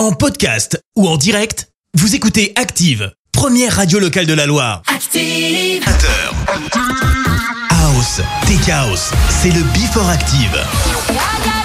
En podcast ou en direct, vous écoutez Active, première radio locale de la Loire. Active House, t c'est le Before Active.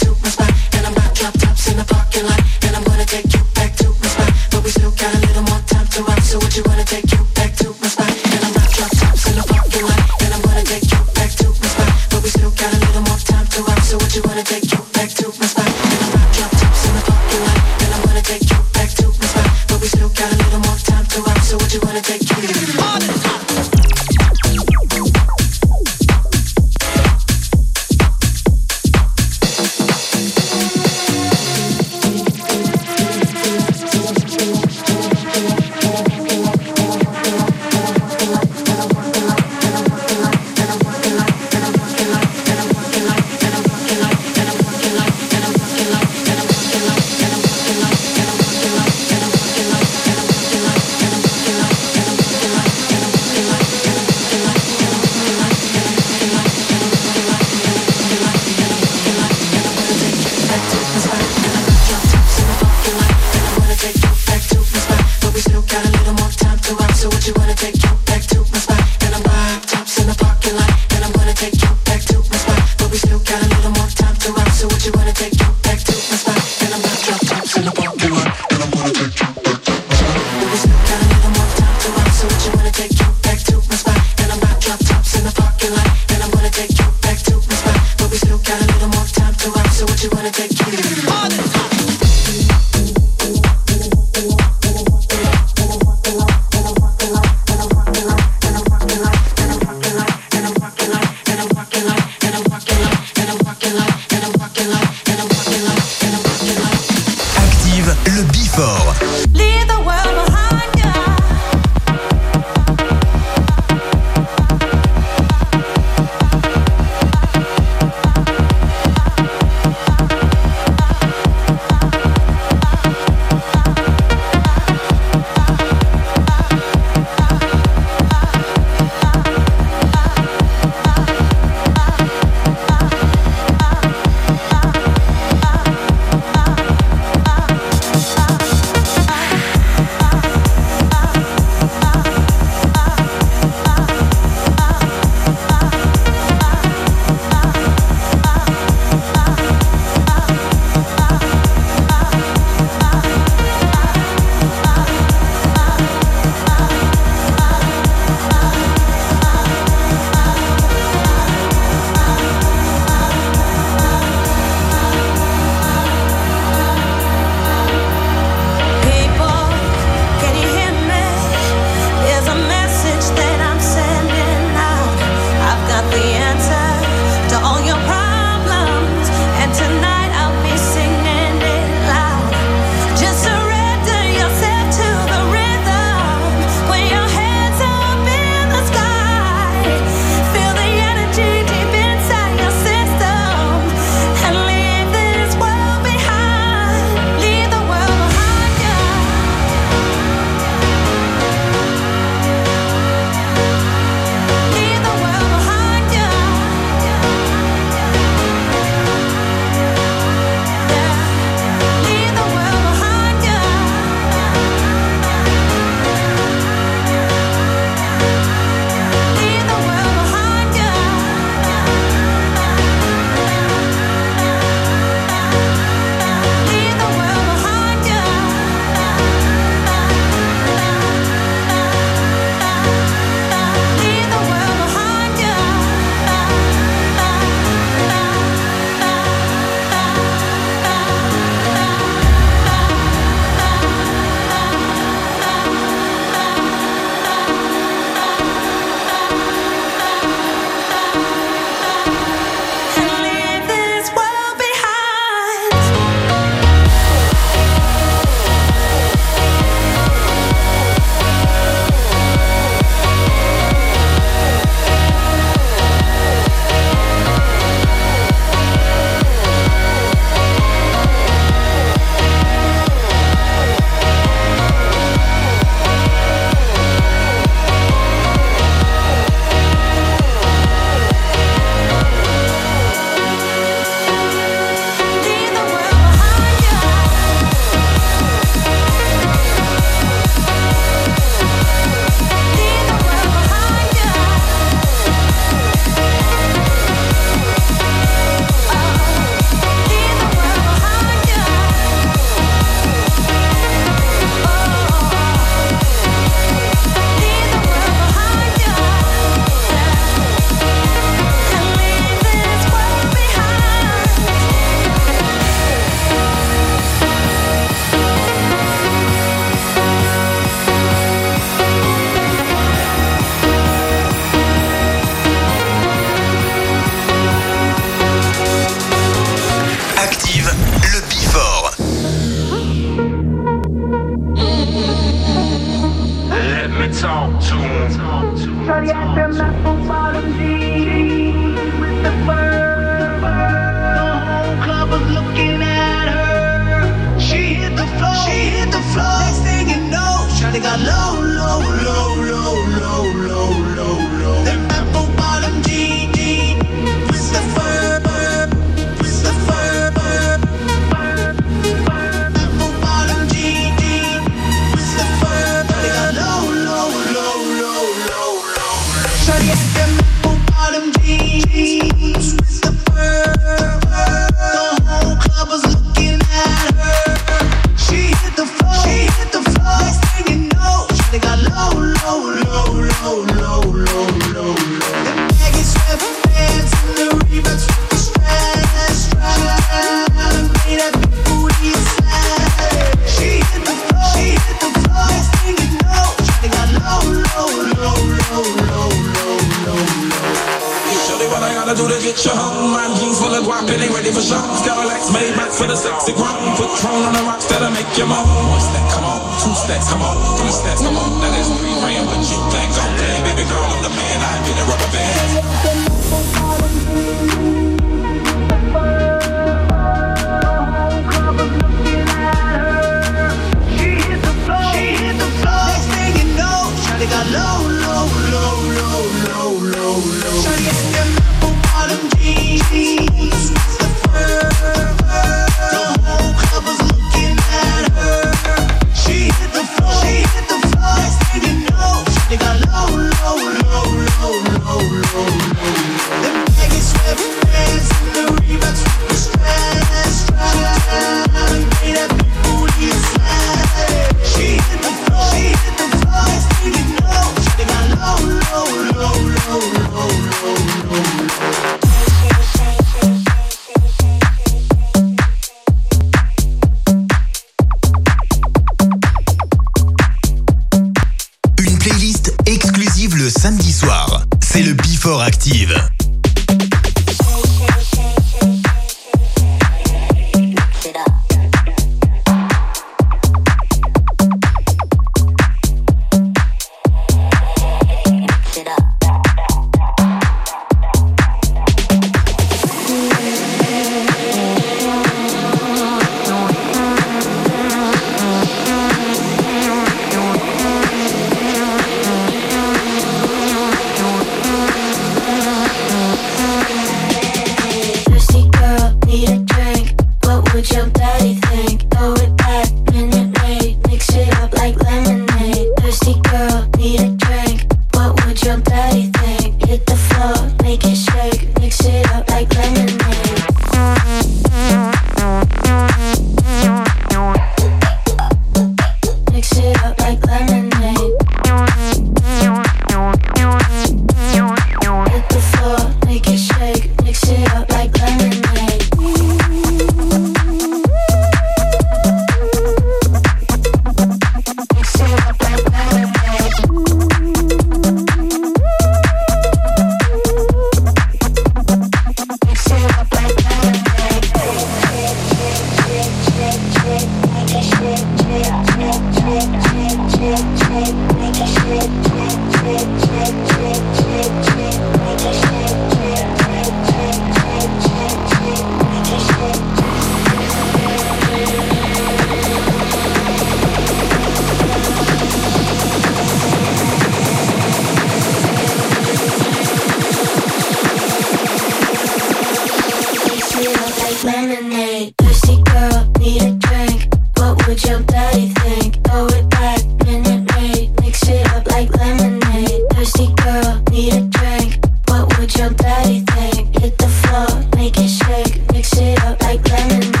lemonade. Pussy girl, need a drink. What would your daddy think? Throw it back, minute. Mix it up like lemonade. Thirsty girl, need a drink. What would your daddy think? Hit the floor, make it shake. Mix it up like lemonade.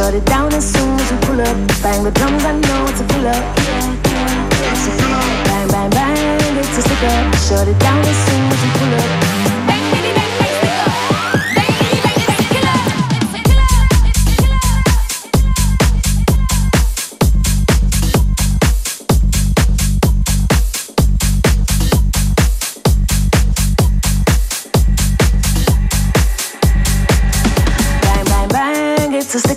Shut it down as soon as we pull up. Bang the drums, I know it's a pull up. Bang, bang, bang, it's a stick up. Shut it down as soon as we pull up.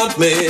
Want me?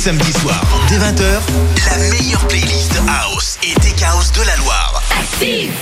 samedis soirs, dès 20h, la meilleure playlist House et Tech House de la Loire. Active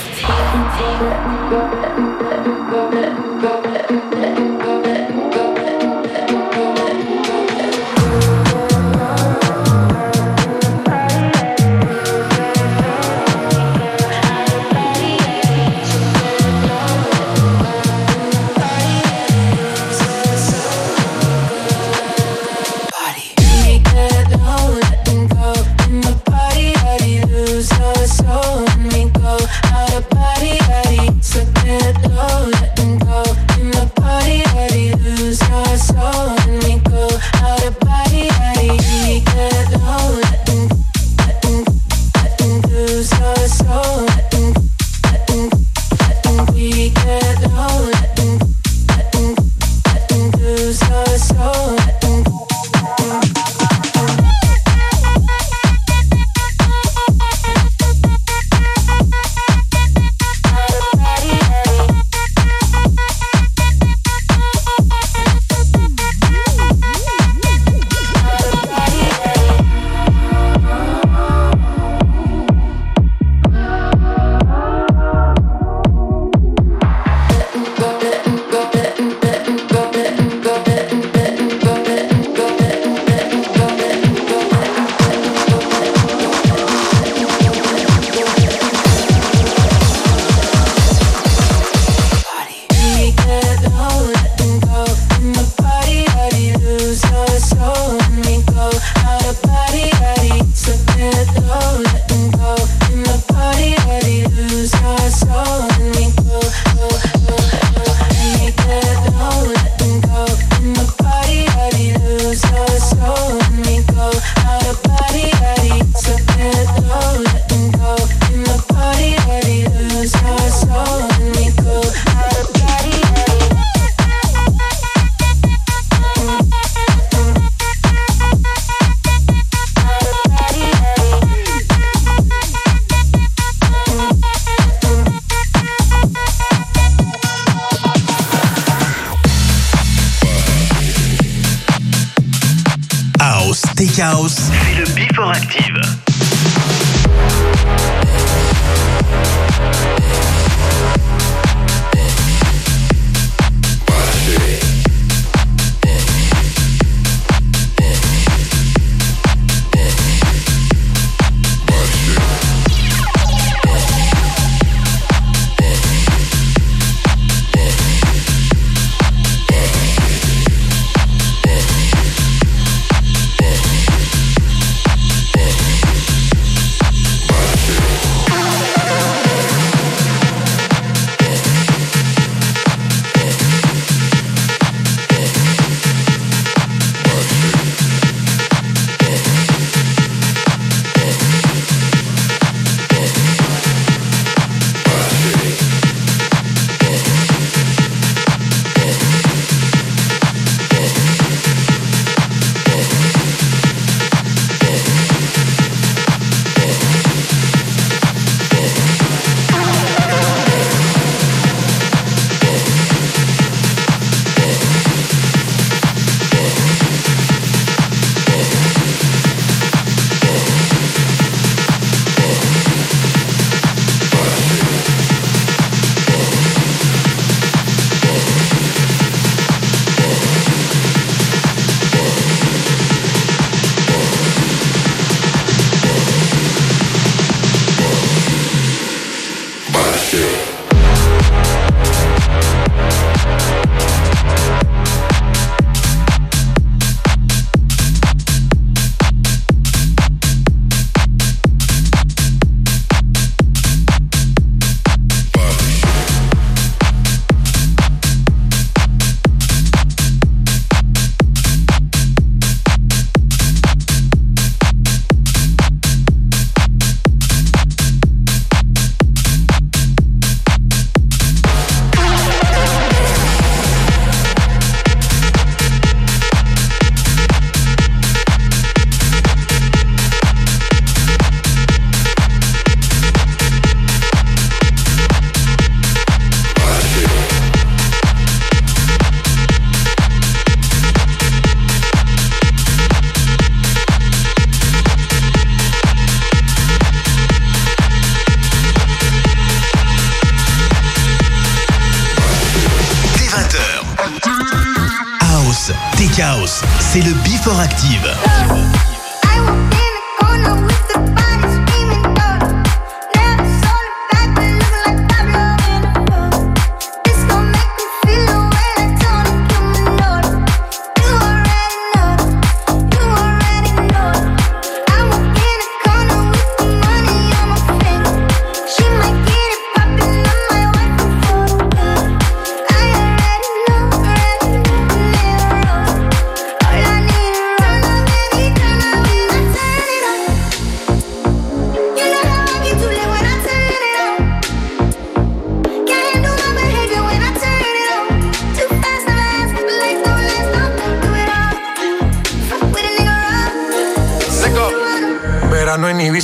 House, c'est le Before Active.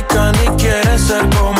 critican y quieren ser como